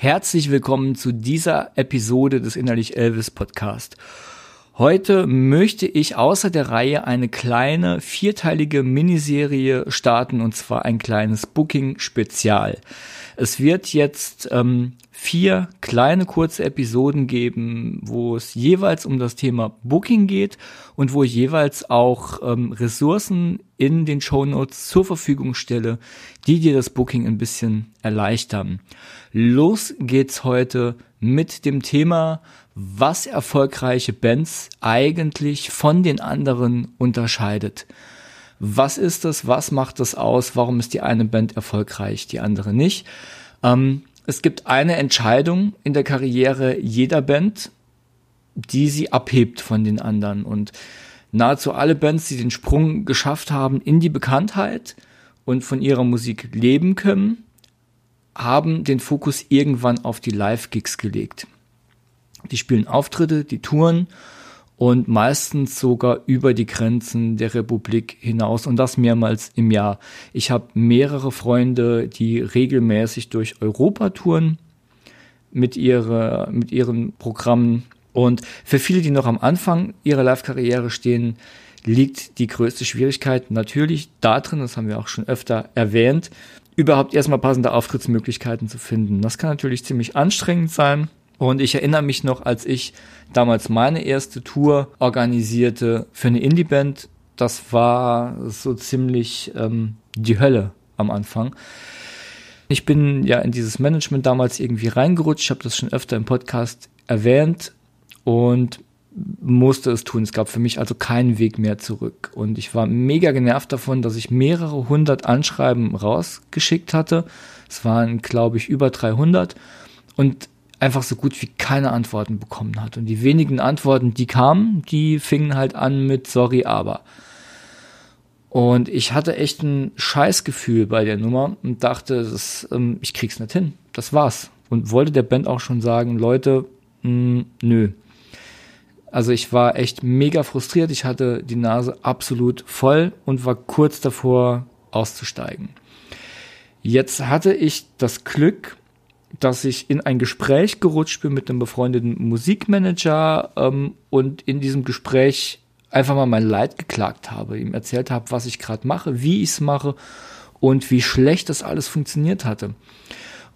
Herzlich willkommen zu dieser Episode des Innerlich Elvis Podcast. Heute möchte ich außer der Reihe eine kleine vierteilige Miniserie starten und zwar ein kleines Booking-Spezial. Es wird jetzt ähm, vier kleine kurze Episoden geben, wo es jeweils um das Thema Booking geht und wo ich jeweils auch ähm, Ressourcen in den Show Notes zur Verfügung stelle, die dir das Booking ein bisschen erleichtern. Los geht's heute mit dem Thema, was erfolgreiche Bands eigentlich von den anderen unterscheidet. Was ist das? Was macht das aus? Warum ist die eine Band erfolgreich, die andere nicht? Ähm, es gibt eine Entscheidung in der Karriere jeder Band, die sie abhebt von den anderen. Und nahezu alle Bands, die den Sprung geschafft haben in die Bekanntheit und von ihrer Musik leben können, haben den Fokus irgendwann auf die Live-Gigs gelegt. Die spielen Auftritte, die touren und meistens sogar über die Grenzen der Republik hinaus und das mehrmals im Jahr. Ich habe mehrere Freunde, die regelmäßig durch Europa touren mit, ihrer, mit ihren Programmen und für viele, die noch am Anfang ihrer Live-Karriere stehen, liegt die größte Schwierigkeit natürlich darin, das haben wir auch schon öfter erwähnt, überhaupt erstmal passende Auftrittsmöglichkeiten zu finden. Das kann natürlich ziemlich anstrengend sein und ich erinnere mich noch, als ich damals meine erste Tour organisierte für eine Indie-Band, das war so ziemlich ähm, die Hölle am Anfang. Ich bin ja in dieses Management damals irgendwie reingerutscht, ich habe das schon öfter im Podcast erwähnt und musste es tun. Es gab für mich also keinen Weg mehr zurück. Und ich war mega genervt davon, dass ich mehrere hundert Anschreiben rausgeschickt hatte. Es waren, glaube ich, über 300. Und einfach so gut wie keine Antworten bekommen hat. Und die wenigen Antworten, die kamen, die fingen halt an mit sorry, aber. Und ich hatte echt ein Scheißgefühl bei der Nummer und dachte, das, ähm, ich krieg's nicht hin. Das war's. Und wollte der Band auch schon sagen, Leute, mh, hm, nö. Also ich war echt mega frustriert. Ich hatte die Nase absolut voll und war kurz davor auszusteigen. Jetzt hatte ich das Glück, dass ich in ein Gespräch gerutscht bin mit einem befreundeten Musikmanager ähm, und in diesem Gespräch einfach mal mein Leid geklagt habe, ihm erzählt habe, was ich gerade mache, wie ich es mache und wie schlecht das alles funktioniert hatte.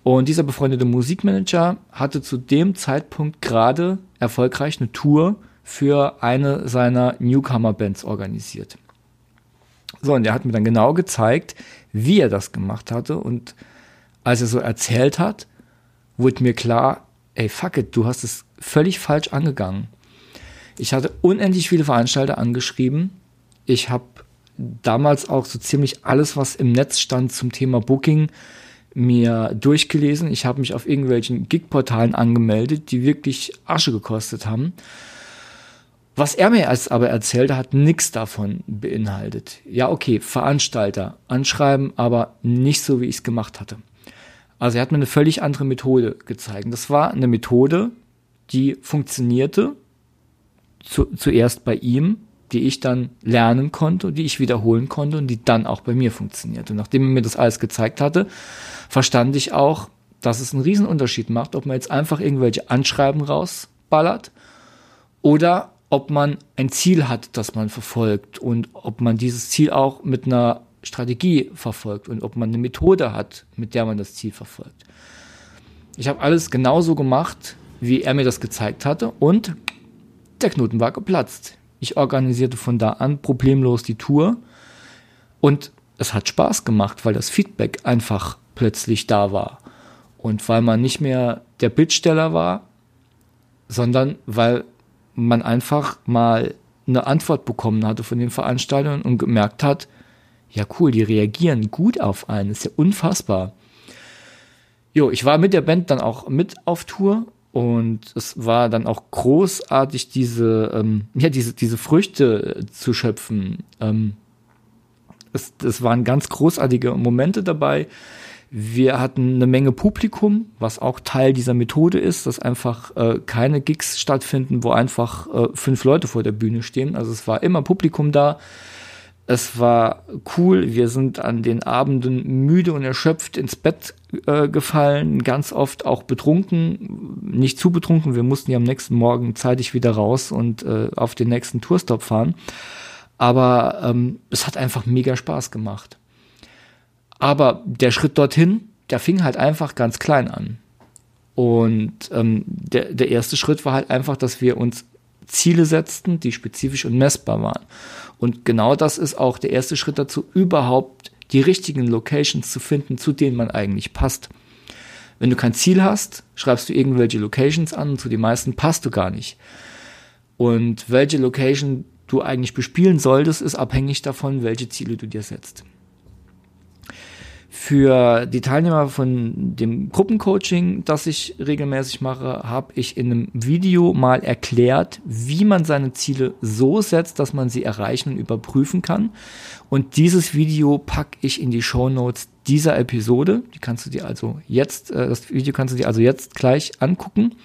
Und dieser befreundete Musikmanager hatte zu dem Zeitpunkt gerade erfolgreich eine Tour für eine seiner Newcomer-Bands organisiert. So, und er hat mir dann genau gezeigt, wie er das gemacht hatte. Und als er so erzählt hat, wurde mir klar, ey, fuck it, du hast es völlig falsch angegangen. Ich hatte unendlich viele Veranstalter angeschrieben. Ich habe damals auch so ziemlich alles, was im Netz stand zum Thema Booking, mir durchgelesen. Ich habe mich auf irgendwelchen Gig-Portalen angemeldet, die wirklich Asche gekostet haben. Was er mir als aber erzählte, hat nichts davon beinhaltet. Ja, okay, Veranstalter anschreiben, aber nicht so, wie ich es gemacht hatte. Also er hat mir eine völlig andere Methode gezeigt. Das war eine Methode, die funktionierte zu, zuerst bei ihm, die ich dann lernen konnte, die ich wiederholen konnte und die dann auch bei mir funktionierte. Nachdem er mir das alles gezeigt hatte, verstand ich auch, dass es einen Riesenunterschied macht, ob man jetzt einfach irgendwelche Anschreiben rausballert oder ob man ein Ziel hat, das man verfolgt und ob man dieses Ziel auch mit einer Strategie verfolgt und ob man eine Methode hat, mit der man das Ziel verfolgt. Ich habe alles genauso gemacht, wie er mir das gezeigt hatte und der Knoten war geplatzt. Ich organisierte von da an problemlos die Tour und es hat Spaß gemacht, weil das Feedback einfach plötzlich da war und weil man nicht mehr der Bittsteller war, sondern weil man einfach mal eine Antwort bekommen hatte von den Veranstaltern und gemerkt hat, ja cool, die reagieren gut auf einen, ist ja unfassbar. Jo, ich war mit der Band dann auch mit auf Tour und es war dann auch großartig, diese, ähm, ja, diese, diese Früchte zu schöpfen. Ähm, es, es waren ganz großartige Momente dabei. Wir hatten eine Menge Publikum, was auch Teil dieser Methode ist, dass einfach äh, keine Gigs stattfinden, wo einfach äh, fünf Leute vor der Bühne stehen. Also es war immer Publikum da Es war cool. Wir sind an den Abenden müde und erschöpft ins Bett äh, gefallen, ganz oft auch betrunken, nicht zu betrunken. Wir mussten ja am nächsten Morgen zeitig wieder raus und äh, auf den nächsten Tourstop fahren. Aber ähm, es hat einfach mega Spaß gemacht. Aber der Schritt dorthin, der fing halt einfach ganz klein an. Und ähm, der, der erste Schritt war halt einfach, dass wir uns Ziele setzten, die spezifisch und messbar waren. Und genau das ist auch der erste Schritt dazu, überhaupt die richtigen Locations zu finden, zu denen man eigentlich passt. Wenn du kein Ziel hast, schreibst du irgendwelche Locations an und zu den meisten passt du gar nicht. Und welche Location du eigentlich bespielen solltest, ist abhängig davon, welche Ziele du dir setzt. Für die Teilnehmer von dem Gruppencoaching, das ich regelmäßig mache, habe ich in einem Video mal erklärt, wie man seine Ziele so setzt, dass man sie erreichen und überprüfen kann. Und dieses Video packe ich in die Show Notes dieser Episode. Die kannst du dir also jetzt, äh, das Video kannst du dir also jetzt gleich angucken.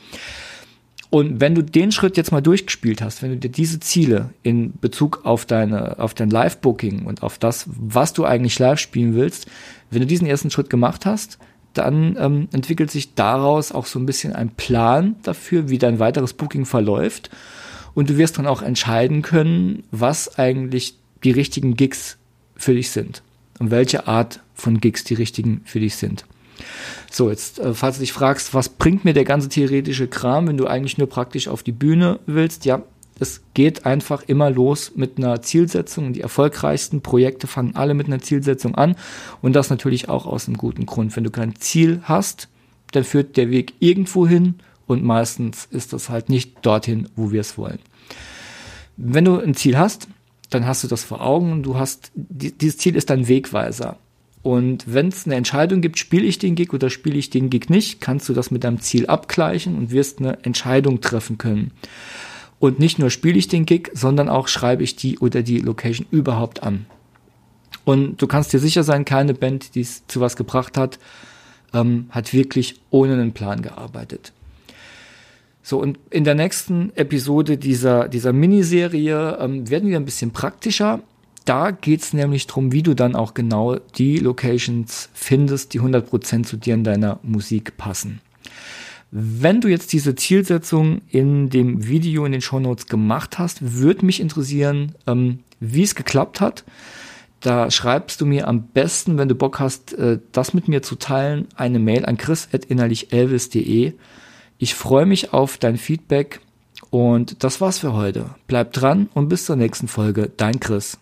Und wenn du den Schritt jetzt mal durchgespielt hast, wenn du dir diese Ziele in Bezug auf deine, auf dein Live-Booking und auf das, was du eigentlich live spielen willst, wenn du diesen ersten Schritt gemacht hast, dann ähm, entwickelt sich daraus auch so ein bisschen ein Plan dafür, wie dein weiteres Booking verläuft. Und du wirst dann auch entscheiden können, was eigentlich die richtigen Gigs für dich sind und welche Art von Gigs die richtigen für dich sind. So, jetzt, äh, falls du dich fragst, was bringt mir der ganze theoretische Kram, wenn du eigentlich nur praktisch auf die Bühne willst? Ja, es geht einfach immer los mit einer Zielsetzung. Die erfolgreichsten Projekte fangen alle mit einer Zielsetzung an. Und das natürlich auch aus einem guten Grund. Wenn du kein Ziel hast, dann führt der Weg irgendwo hin. Und meistens ist das halt nicht dorthin, wo wir es wollen. Wenn du ein Ziel hast, dann hast du das vor Augen. Du hast, dieses Ziel ist dein Wegweiser. Und wenn es eine Entscheidung gibt, spiele ich den Gig oder spiele ich den Gig nicht, kannst du das mit deinem Ziel abgleichen und wirst eine Entscheidung treffen können. Und nicht nur spiele ich den Gig, sondern auch schreibe ich die oder die Location überhaupt an. Und du kannst dir sicher sein, keine Band, die es zu was gebracht hat, ähm, hat wirklich ohne einen Plan gearbeitet. So, und in der nächsten Episode dieser, dieser Miniserie ähm, werden wir ein bisschen praktischer. Da geht's nämlich drum, wie du dann auch genau die Locations findest, die 100% zu dir in deiner Musik passen. Wenn du jetzt diese Zielsetzung in dem Video in den Show Notes gemacht hast, würde mich interessieren, ähm, wie es geklappt hat. Da schreibst du mir am besten, wenn du Bock hast, äh, das mit mir zu teilen, eine Mail an chris.innerlichelvis.de. Ich freue mich auf dein Feedback und das war's für heute. Bleib dran und bis zur nächsten Folge. Dein Chris.